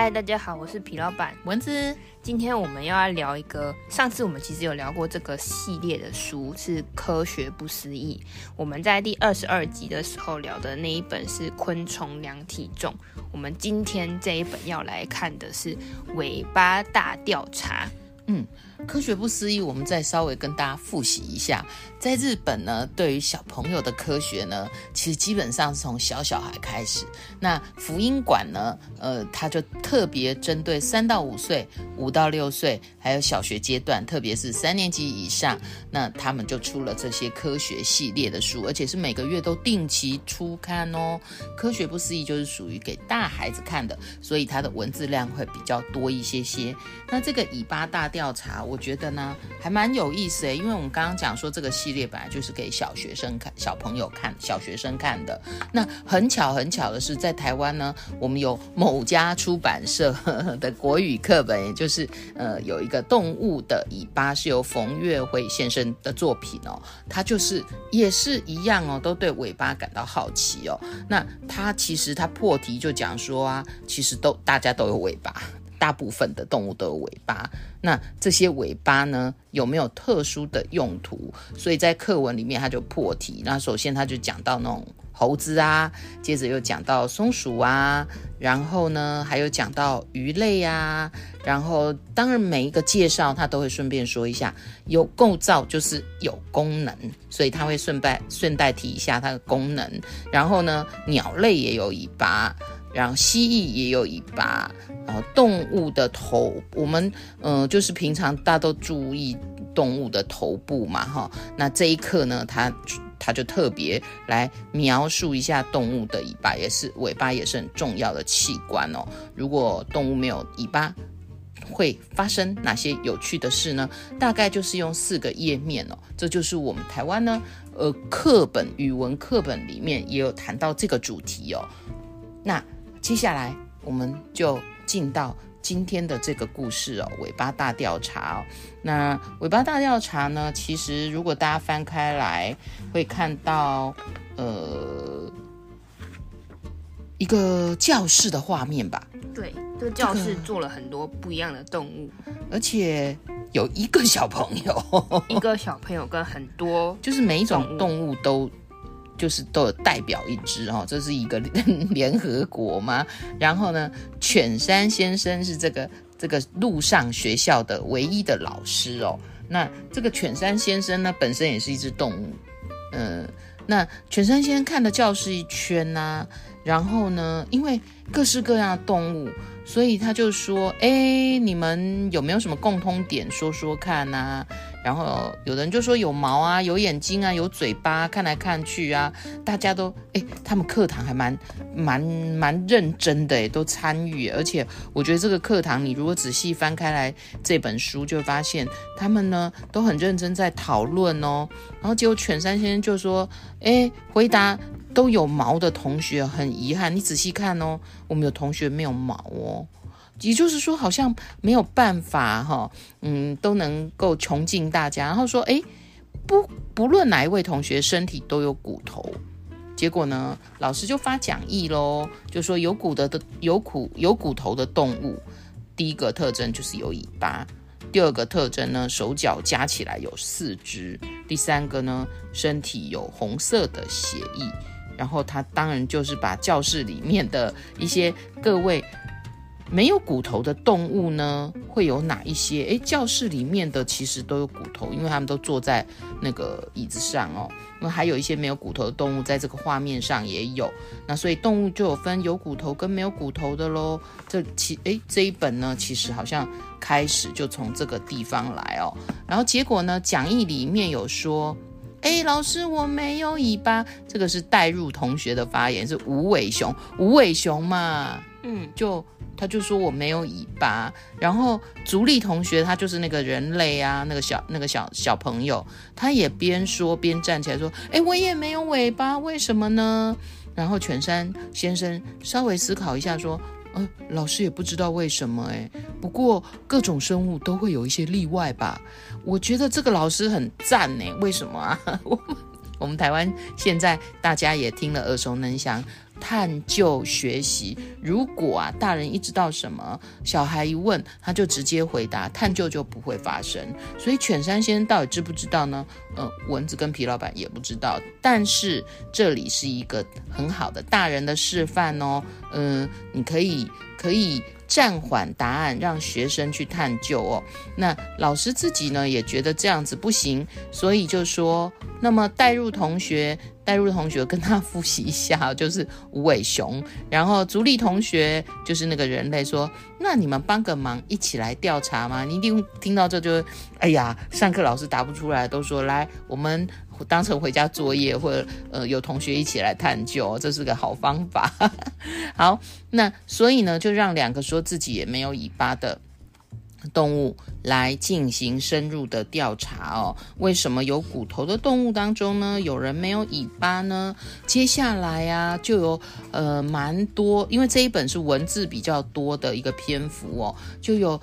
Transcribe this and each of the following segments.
嗨，大家好，我是皮老板蚊子。今天我们要来聊一个，上次我们其实有聊过这个系列的书，是《科学不思议》。我们在第二十二集的时候聊的那一本是《昆虫量体重》。我们今天这一本要来看的是《尾巴大调查》。嗯，科学不思议，我们再稍微跟大家复习一下。在日本呢，对于小朋友的科学呢，其实基本上是从小小孩开始。那福音馆呢，呃，它就特别针对三到五岁、五到六岁，还有小学阶段，特别是三年级以上，那他们就出了这些科学系列的书，而且是每个月都定期出刊哦。科学不思议就是属于给大孩子看的，所以它的文字量会比较多一些些。那这个尾巴大调查，我觉得呢，还蛮有意思诶，因为我们刚刚讲说这个系。列本来就是给小学生看、小朋友看、小学生看的。那很巧很巧的是，在台湾呢，我们有某家出版社的国语课本，也就是呃有一个动物的尾巴，是由冯月辉先生的作品哦。他就是也是一样哦，都对尾巴感到好奇哦。那他其实他破题就讲说啊，其实都大家都有尾巴。大部分的动物都有尾巴，那这些尾巴呢，有没有特殊的用途？所以在课文里面他就破题。那首先他就讲到那种猴子啊，接着又讲到松鼠啊，然后呢还有讲到鱼类啊，然后当然每一个介绍他都会顺便说一下，有构造就是有功能，所以他会顺带顺带提一下它的功能。然后呢，鸟类也有尾巴。然后蜥蜴也有尾巴，然后动物的头，我们嗯、呃，就是平常大家都注意动物的头部嘛，哈。那这一刻呢，它它就特别来描述一下动物的尾巴，也是尾巴也是很重要的器官哦。如果动物没有尾巴，会发生哪些有趣的事呢？大概就是用四个页面哦。这就是我们台湾呢，呃，课本语文课本里面也有谈到这个主题哦。那接下来我们就进到今天的这个故事哦，尾巴大调查哦。那尾巴大调查呢，其实如果大家翻开来，会看到呃一个教室的画面吧？对，这个教室做了很多不一样的动物，而且有一个小朋友，一个小朋友跟很多，就是每一种动物都。就是都有代表一只哦，这是一个 联合国吗？然后呢，犬山先生是这个这个路上学校的唯一的老师哦。那这个犬山先生呢，本身也是一只动物，嗯，那犬山先生看了教室一圈呐、然后呢，因为各式各样的动物，所以他就说：“哎，你们有没有什么共通点？说说看呐、啊。”然后有人就说有毛啊，有眼睛啊，有嘴巴，看来看去啊，大家都哎，他们课堂还蛮蛮蛮认真的哎，都参与。而且我觉得这个课堂，你如果仔细翻开来这本书，就发现他们呢都很认真在讨论哦。然后结果犬山先生就说：“哎，回答都有毛的同学很遗憾，你仔细看哦，我们有同学没有毛哦。”也就是说，好像没有办法哈，嗯，都能够穷尽大家。然后说，诶，不不论哪一位同学身体都有骨头，结果呢，老师就发讲义喽，就说有骨的的有骨有骨头的动物，第一个特征就是有尾巴，第二个特征呢，手脚加起来有四只，第三个呢，身体有红色的血液。然后他当然就是把教室里面的一些各位。没有骨头的动物呢，会有哪一些？诶，教室里面的其实都有骨头，因为他们都坐在那个椅子上哦。那还有一些没有骨头的动物，在这个画面上也有。那所以动物就有分有骨头跟没有骨头的喽。这其诶这一本呢，其实好像开始就从这个地方来哦。然后结果呢，讲义里面有说，诶，老师我没有尾巴，这个是带入同学的发言，是无尾熊，无尾熊嘛，嗯，就。他就说我没有尾巴。然后竹立同学他就是那个人类啊，那个小那个小小朋友，他也边说边站起来说：“哎，我也没有尾巴，为什么呢？”然后犬山先生稍微思考一下说：“呃，老师也不知道为什么哎，不过各种生物都会有一些例外吧。我觉得这个老师很赞呢，为什么啊？我们我们台湾现在大家也听了耳熟能详。”探究学习，如果啊，大人一知道什么，小孩一问，他就直接回答，探究就不会发生。所以犬山先生到底知不知道呢？呃，蚊子跟皮老板也不知道。但是这里是一个很好的大人的示范哦。嗯、你可以可以暂缓答案，让学生去探究哦。那老师自己呢，也觉得这样子不行，所以就说，那么带入同学。带入的同学跟他复习一下，就是无尾熊。然后竹立同学就是那个人类说：“那你们帮个忙，一起来调查吗？”你一定听到这就，哎呀，上课老师答不出来，都说来，我们当成回家作业，或者呃有同学一起来探究，这是个好方法。好，那所以呢，就让两个说自己也没有尾巴的。动物来进行深入的调查哦，为什么有骨头的动物当中呢，有人没有尾巴呢？接下来啊，就有呃蛮多，因为这一本是文字比较多的一个篇幅哦，就有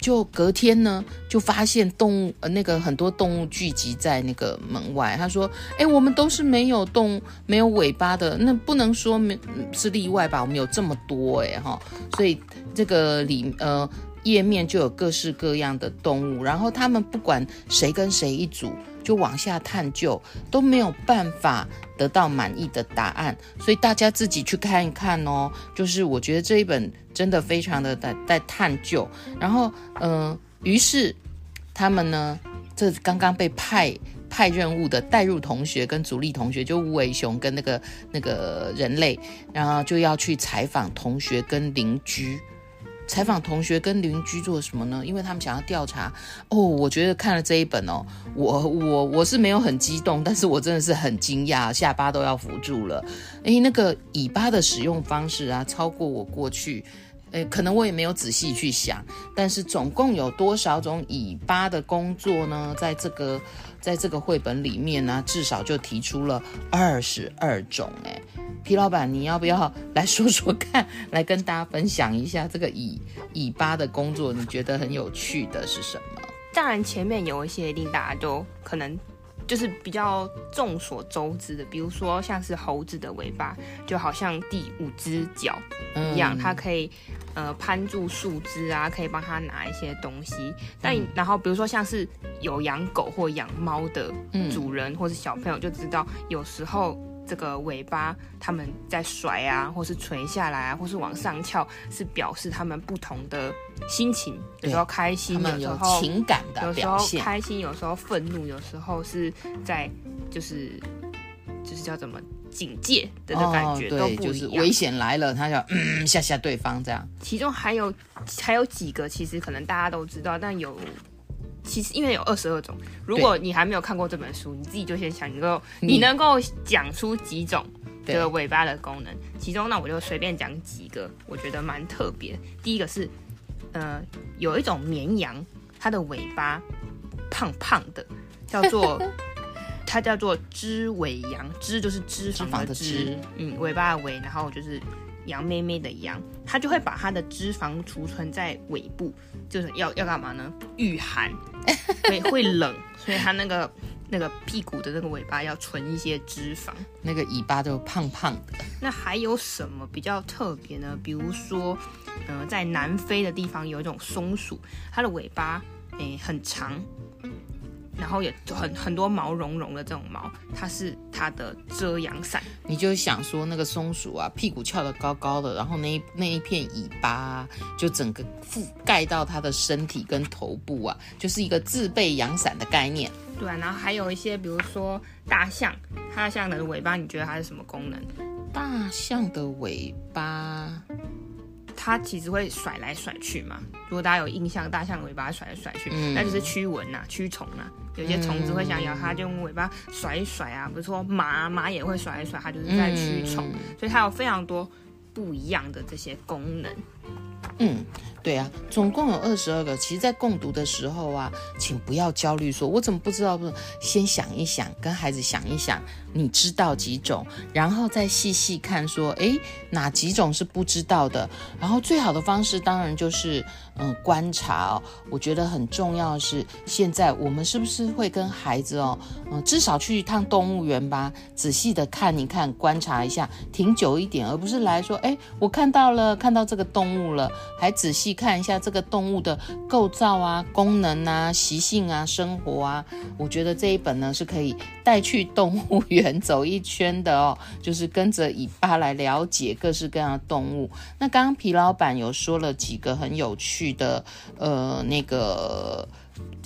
就隔天呢，就发现动物呃那个很多动物聚集在那个门外。他说：“哎，我们都是没有动没有尾巴的，那不能说没是例外吧？我们有这么多哎哈，所以这个里呃。”页面就有各式各样的动物，然后他们不管谁跟谁一组，就往下探究，都没有办法得到满意的答案，所以大家自己去看一看哦。就是我觉得这一本真的非常的在在探究，然后嗯、于是他们呢，这刚刚被派派任务的带入同学跟主力同学，就无尾熊跟那个那个人类，然后就要去采访同学跟邻居。采访同学跟邻居做什么呢？因为他们想要调查哦。我觉得看了这一本哦，我我我是没有很激动，但是我真的是很惊讶，下巴都要扶住了。诶，那个尾巴的使用方式啊，超过我过去。诶，可能我也没有仔细去想，但是总共有多少种尾巴的工作呢？在这个在这个绘本里面呢、至少就提出了二十二种。诶。皮老板，你要不要 来说说看，来跟大家分享一下这个尾尾巴的工作？你觉得很有趣的是什么？当然，前面有一些一定大家都可能就是比较众所周知的，比如说像是猴子的尾巴，就好像第五只脚一样，嗯、它可以呃攀住树枝啊，可以帮它拿一些东西。但、嗯、然后比如说像是有养狗或养猫的主人、嗯、或是小朋友就知道，有时候。这个尾巴他们在甩啊，或是垂下来啊，或是往上翘，是表示他们不同的心情。有时候开心，有时候情感的表现。有时候开心，有时候愤怒，有时候是在就是就是叫怎么警戒的那感觉、哦、都不一样。就是危险来了，他就嗯 吓吓对方这样。其中还有还有几个，其实可能大家都知道，但有。其实因为有二十二种，如果你还没有看过这本书，你自己就先想，能够你能够讲出几种这个尾巴的功能？其中呢，我就随便讲几个，我觉得蛮特别。第一个是，呃，有一种绵羊，它的尾巴胖胖的，叫做 它叫做脂尾羊，脂就是脂肪的脂，的脂嗯，尾巴的尾，然后就是。羊妹妹的羊，它就会把它的脂肪储存在尾部，就是要要干嘛呢？御寒，会会冷，所以它那个那个屁股的那个尾巴要存一些脂肪，那个尾巴都胖胖的。那还有什么比较特别呢？比如说，呃，在南非的地方有一种松鼠，它的尾巴诶、欸、很长。然后也很很多毛茸茸的这种毛，它是它的遮阳伞。你就想说那个松鼠啊，屁股翘得高高的，然后那一那一片尾巴啊，就整个覆盖到它的身体跟头部啊，就是一个自备阳伞的概念。对啊，然后还有一些，比如说大象，大象的尾巴，你觉得它是什么功能？大象的尾巴。它其实会甩来甩去嘛。如果大家有印象，大象尾巴甩来甩去，嗯、那就是驱蚊呐、驱虫呐。有些虫子会想咬它，就用尾巴甩一甩啊。比如说马，马也会甩一甩，它就是在驱虫。嗯、所以它有非常多不一样的这些功能。嗯。对啊，总共有二十二个。其实，在共读的时候啊，请不要焦虑，说我怎么不知道？不，先想一想，跟孩子想一想，你知道几种，然后再细细看，说，诶，哪几种是不知道的？然后最好的方式，当然就是。嗯，观察哦，我觉得很重要的是，现在我们是不是会跟孩子哦，嗯，至少去一趟动物园吧，仔细的看一看，观察一下，停久一点，而不是来说，哎，我看到了，看到这个动物了，还仔细看一下这个动物的构造啊、功能啊、习性啊、生活啊。我觉得这一本呢是可以带去动物园走一圈的哦，就是跟着尾巴来了解各式各样的动物。那刚刚皮老板有说了几个很有趣的呃，那个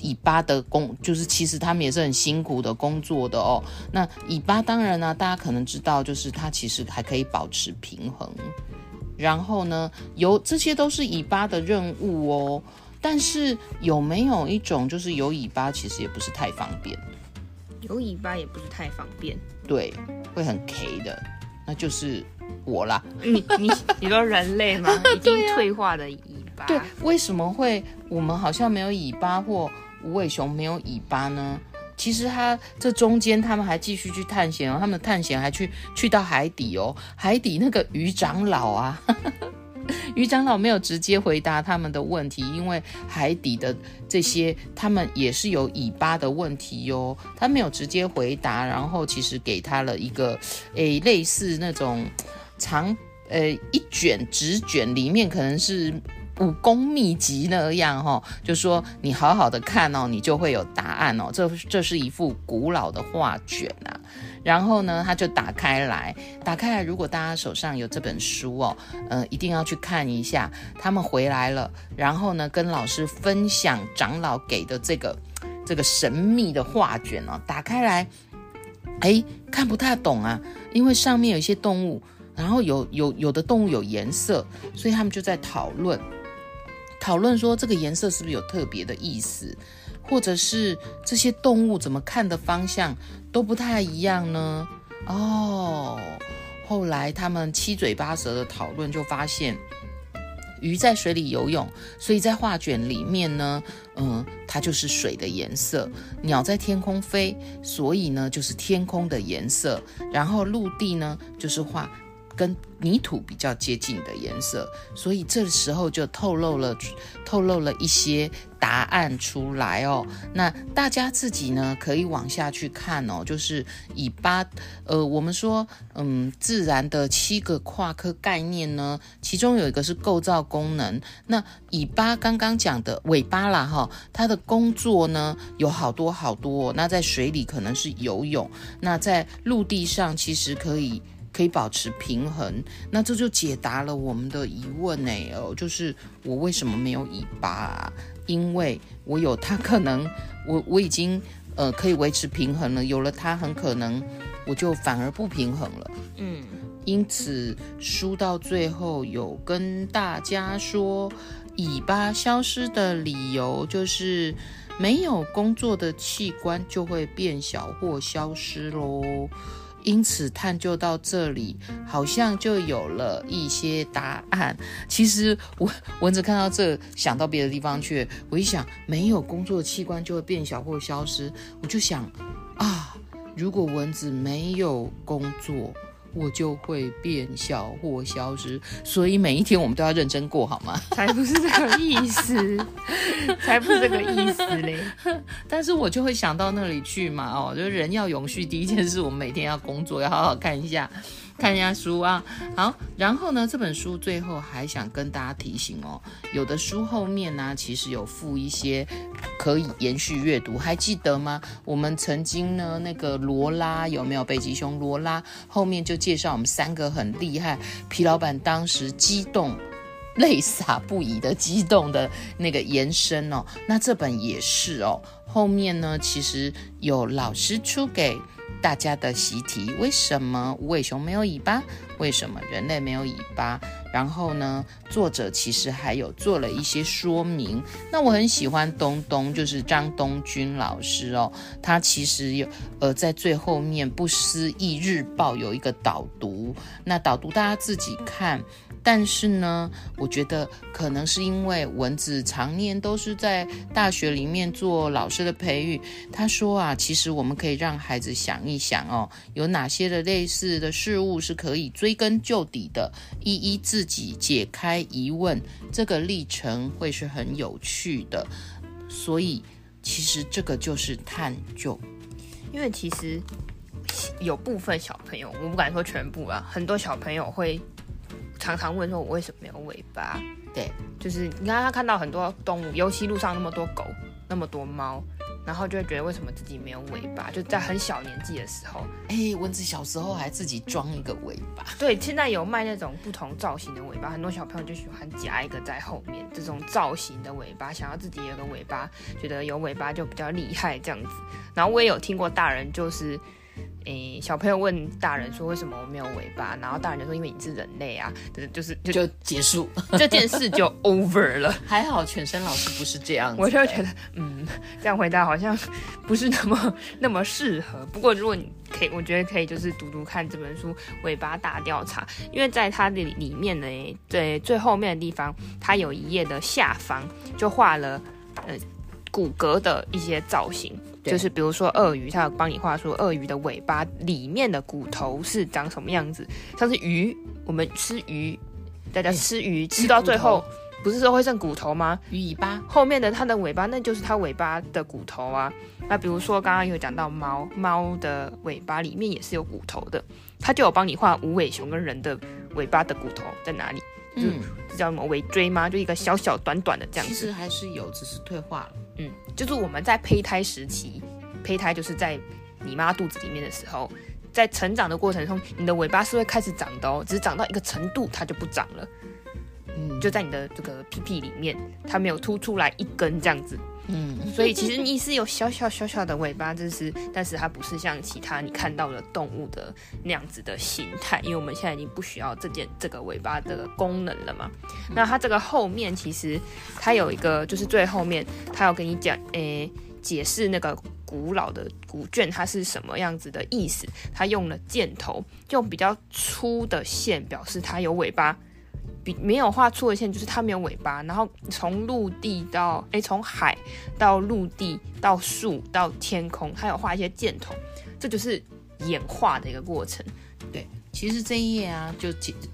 尾巴的工，就是其实他们也是很辛苦的工作的哦。那尾巴当然呢，大家可能知道，就是它其实还可以保持平衡。然后呢，有这些都是尾巴的任务哦。但是有没有一种就是有尾巴，其实也不是太方便。有尾巴也不是太方便，对，会很 K 的，那就是我啦。你你你说人类吗？已经退化的尾巴。对，为什么会我们好像没有尾巴，或无尾熊没有尾巴呢？其实他这中间他们还继续去探险哦，他们探险还去去到海底哦，海底那个鱼长老啊，鱼长老没有直接回答他们的问题，因为海底的这些他们也是有尾巴的问题哟，他没有直接回答，然后其实给他了一个诶类似那种长呃一卷纸卷，里面可能是。武功秘籍那样哈，就说你好好的看哦，你就会有答案哦。这这是一幅古老的画卷啊。然后呢，他就打开来，打开来。如果大家手上有这本书哦，呃，一定要去看一下。他们回来了，然后呢，跟老师分享长老给的这个这个神秘的画卷哦。打开来，哎，看不太懂啊，因为上面有一些动物，然后有有有的动物有颜色，所以他们就在讨论。讨论说这个颜色是不是有特别的意思，或者是这些动物怎么看的方向都不太一样呢？哦，后来他们七嘴八舌的讨论，就发现鱼在水里游泳，所以在画卷里面呢，嗯，它就是水的颜色；鸟在天空飞，所以呢就是天空的颜色；然后陆地呢就是画。跟泥土比较接近的颜色，所以这时候就透露了透露了一些答案出来哦。那大家自己呢可以往下去看哦，就是尾巴，呃，我们说，嗯，自然的七个跨科概念呢，其中有一个是构造功能。那尾巴刚刚讲的尾巴啦，哈，它的工作呢有好多好多。那在水里可能是游泳，那在陆地上其实可以。可以保持平衡，那这就解答了我们的疑问呢。哦，就是我为什么没有尾巴啊？因为我有它，可能我我已经呃可以维持平衡了。有了它，很可能我就反而不平衡了。嗯，因此书到最后有跟大家说，尾巴消失的理由就是没有工作的器官就会变小或消失喽。因此探究到这里，好像就有了一些答案。其实我蚊子看到这，想到别的地方去。我一想，没有工作的器官就会变小或消失，我就想啊，如果蚊子没有工作。我就会变小或消失，所以每一天我们都要认真过，好吗？才不是这个意思，才不是这个意思嘞。但是我就会想到那里去嘛，哦，就是人要永续，第一件事我们每天要工作，要好好看一下。看一下书啊，好，然后呢，这本书最后还想跟大家提醒哦，有的书后面呢，其实有附一些可以延续阅读，还记得吗？我们曾经呢，那个罗拉有没有北极熊罗拉？后面就介绍我们三个很厉害，皮老板当时激动、泪洒不已的激动的那个延伸哦，那这本也是哦，后面呢，其实有老师出给。大家的习题：为什么无尾熊没有尾巴？为什么人类没有尾巴？然后呢，作者其实还有做了一些说明。那我很喜欢东东，就是张东君老师哦，他其实有呃在最后面《不思议日报》有一个导读，那导读大家自己看。但是呢，我觉得可能是因为蚊子常年都是在大学里面做老师的培育。他说啊，其实我们可以让孩子想一想哦，有哪些的类似的事物是可以追根究底的，一一自己解开疑问。这个历程会是很有趣的。所以，其实这个就是探究。因为其实有部分小朋友，我不敢说全部啊，很多小朋友会。常常问说：“我为什么没有尾巴？”对，就是你看他看到很多动物，尤其路上那么多狗，那么多猫，然后就会觉得为什么自己没有尾巴？就在很小年纪的时候，哎，蚊子小时候还自己装一个尾巴。对，现在有卖那种不同造型的尾巴，很多小朋友就喜欢夹一个在后面，这种造型的尾巴，想要自己有个尾巴，觉得有尾巴就比较厉害这样子。然后我也有听过大人就是。诶，小朋友问大人说：“为什么我没有尾巴？”然后大人就说：“因为你是人类啊。”就是就就结束 这件事就 over 了。还好犬声老师不是这样子，我就觉得嗯，这样回答好像不是那么那么适合。不过如果你可以，我觉得可以就是读读看这本书《尾巴大调查》，因为在它的里面呢，在最后面的地方，它有一页的下方就画了呃骨骼的一些造型。就是比如说鳄鱼，它有帮你画出鳄鱼的尾巴里面的骨头是长什么样子。像是鱼，我们吃鱼，大家吃鱼吃到最后，不是说会剩骨头吗？鱼尾巴后面的它的尾巴，那就是它尾巴的骨头啊。那比如说刚刚有讲到猫，猫的尾巴里面也是有骨头的，它就有帮你画无尾熊跟人的尾巴的骨头在哪里。嗯，这叫什么尾椎吗？就一个小小短短的这样子。其实还是有，只是退化了。嗯，就是我们在胚胎时期，胚胎就是在你妈肚子里面的时候，在成长的过程中，你的尾巴是会开始长的哦，只是长到一个程度，它就不长了。嗯，就在你的这个屁屁里面，它没有突出来一根这样子。嗯，所以其实你是有小小小小的尾巴，就是，但是它不是像其他你看到的动物的那样子的形态，因为我们现在已经不需要这件这个尾巴的功能了嘛。那它这个后面其实它有一个，就是最后面它要跟你讲，诶、解释那个古老的古卷它是什么样子的意思。它用了箭头，用比较粗的线表示它有尾巴。比没有画错的线就是它没有尾巴，然后从陆地到诶，从海到陆地到树到天空，它有画一些箭头，这就是演化的一个过程。对，其实这一页啊，就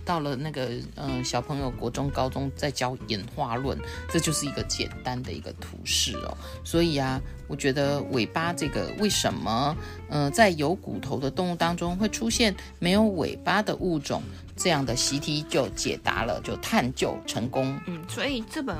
到了那个嗯、小朋友国中、高中在教演化论，这就是一个简单的一个图示哦。所以啊，我觉得尾巴这个为什么嗯、在有骨头的动物当中会出现没有尾巴的物种？这样的习题就解答了，就探究成功。嗯，所以这本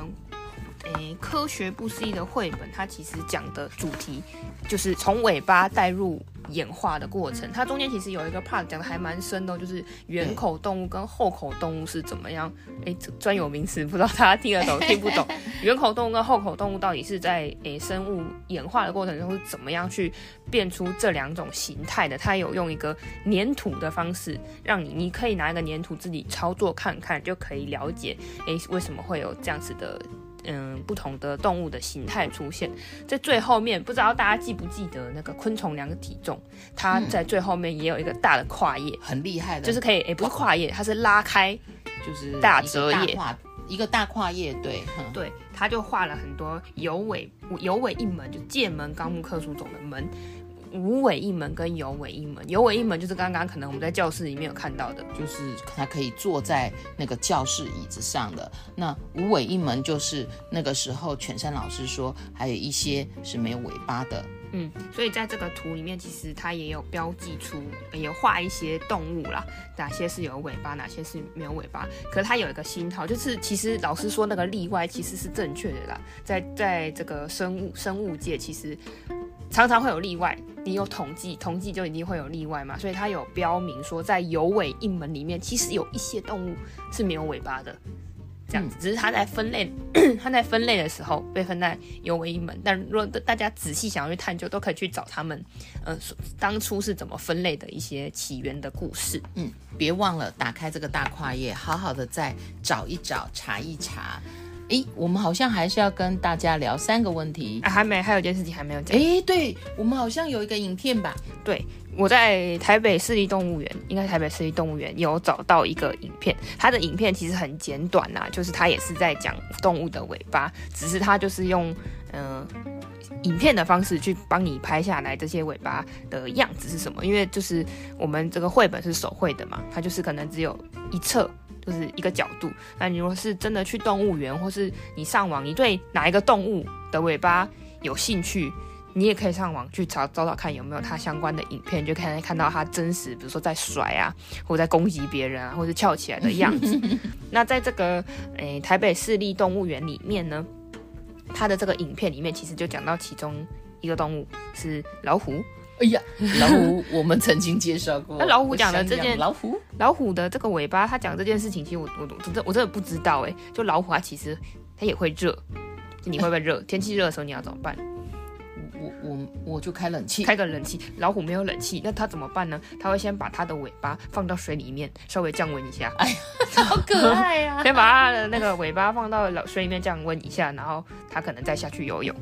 诶科学不思议的绘本，它其实讲的主题就是从尾巴带入。演化的过程，它中间其实有一个 part 讲的还蛮深的，就是圆口动物跟后口动物是怎么样？哎，专有名词不知道大家听得懂 听不懂？圆口动物跟后口动物到底是在诶生物演化的过程中是怎么样去变出这两种形态的？它有用一个粘土的方式，让你你可以拿一个粘土自己操作看看，就可以了解诶为什么会有这样子的。嗯，不同的动物的形态出现在最后面，不知道大家记不记得那个昆虫量的体重？它在最后面也有一个大的跨页，很厉害的，就是可以，也，不是跨页，它是拉开，就是大折页，一个大跨页，对，对，它就画了很多有尾有尾一门，就界门纲目科属种的门。无尾一门跟有尾一门，有尾一门就是刚刚可能我们在教室里面有看到的，就是它可以坐在那个教室椅子上的。那无尾一门就是那个时候犬山老师说，还有一些是没有尾巴的。嗯，所以在这个图里面，其实它也有标记出，也画一些动物啦，哪些是有尾巴，哪些是没有尾巴。可是它有一个心套，就是其实老师说那个例外其实是正确的啦，在在这个生物生物界，其实。常常会有例外，你有统计，统计就一定会有例外嘛，所以它有标明说，在有尾一门里面，其实有一些动物是没有尾巴的。这样子。只是它在分类，它在分类的时候被分在尤维英门。但如果大家仔细想要去探究，都可以去找他们，呃，当初是怎么分类的一些起源的故事。嗯，别忘了打开这个大跨页，好好的再找一找，查一查。诶，我们好像还是要跟大家聊三个问题啊，还没，还有一件事情还没有讲。诶，对，我们好像有一个影片吧？对，我在台北市立动物园，应该是台北市立动物园有找到一个影片，它的影片其实很简短呐，就是它也是在讲动物的尾巴，只是它就是用嗯、呃、影片的方式去帮你拍下来这些尾巴的样子是什么，因为就是我们这个绘本是手绘的嘛，它就是可能只有一侧。就是一个角度。那你如果是真的去动物园，或是你上网，你对哪一个动物的尾巴有兴趣，你也可以上网去找找找看有没有它相关的影片，就可以看到它真实，比如说在甩啊，或在攻击别人啊，或者翘起来的样子。那在这个诶、台北市立动物园里面呢，它的这个影片里面其实就讲到其中一个动物是老虎。哎呀，老虎，我们曾经介绍过。那老虎讲的这件老虎，老虎的这个尾巴，他讲这件事情，其实我我我真的我真的不知道哎。就老虎它其实它也会热，你会不会热？天气热的时候你要怎么办？我我我就开冷气，开个冷气。老虎没有冷气，那它怎么办呢？它会先把它的尾巴放到水里面，稍微降温一下。哎呀，好可爱呀！先把它的那个尾巴放到水里面降温一下，然后它可能再下去游泳。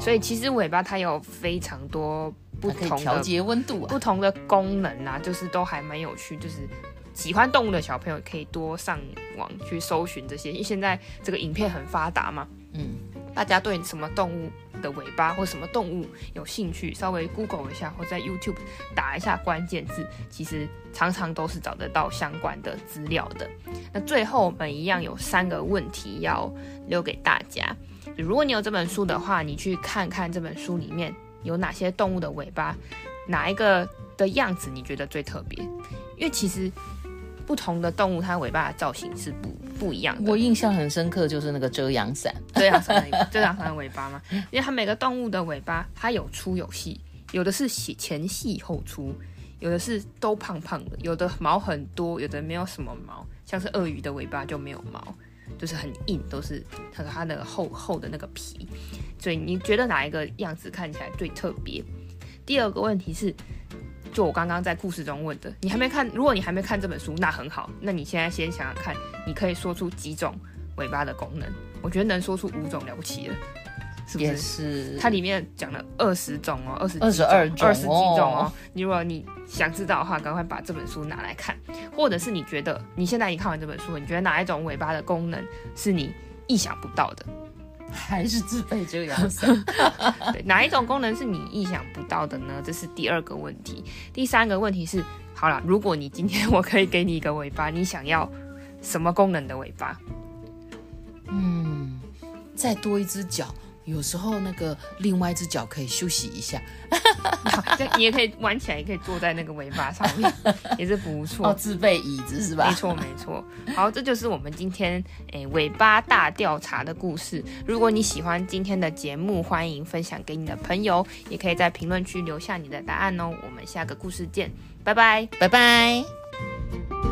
所以其实尾巴它有非常多不同调节温度、啊不同的功能啊，就是都还蛮有趣。就是喜欢动物的小朋友可以多上网去搜寻这些，因为现在这个影片很发达嘛。嗯，大家对什么动物的尾巴或什么动物有兴趣，稍微 Google 一下或在 YouTube 打一下关键字，其实常常都是找得到相关的资料的。那最后我们一样有三个问题要留给大家。如果你有这本书的话，你去看看这本书里面有哪些动物的尾巴，哪一个的样子你觉得最特别？因为其实不同的动物它尾巴的造型是不不一样的。我印象很深刻，就是那个遮阳伞，遮阳伞的遮阳伞的尾巴嘛，因为它每个动物的尾巴它有粗有细，有的是前细后粗，有的是都胖胖的，有的毛很多，有的没有什么毛，像是鳄鱼的尾巴就没有毛。就是很硬，都是它它那个厚厚的那个皮，所以你觉得哪一个样子看起来最特别？第二个问题是，就我刚刚在故事中问的，你还没看，如果你还没看这本书，那很好，那你现在先想想看，你可以说出几种尾巴的功能？我觉得能说出五种了不起了。是不是？是它里面讲了二十种哦，二十二十二种，二十几种哦。你如果你想知道的话，赶快把这本书拿来看，或者是你觉得你现在已经看完这本书，你觉得哪一种尾巴的功能是你意想不到的？还是自备这个样子？对，哪一种功能是你意想不到的呢？这是第二个问题。第三个问题是，好了，如果你今天我可以给你一个尾巴，你想要什么功能的尾巴？嗯，再多一只脚。有时候那个另外一只脚可以休息一下，你也可以弯起来，也可以坐在那个尾巴上面，也是不错。哦，自备椅子是吧？没错没错。好，这就是我们今天诶、欸、尾巴大调查的故事。如果你喜欢今天的节目，欢迎分享给你的朋友，也可以在评论区留下你的答案哦。我们下个故事见，拜拜，拜拜。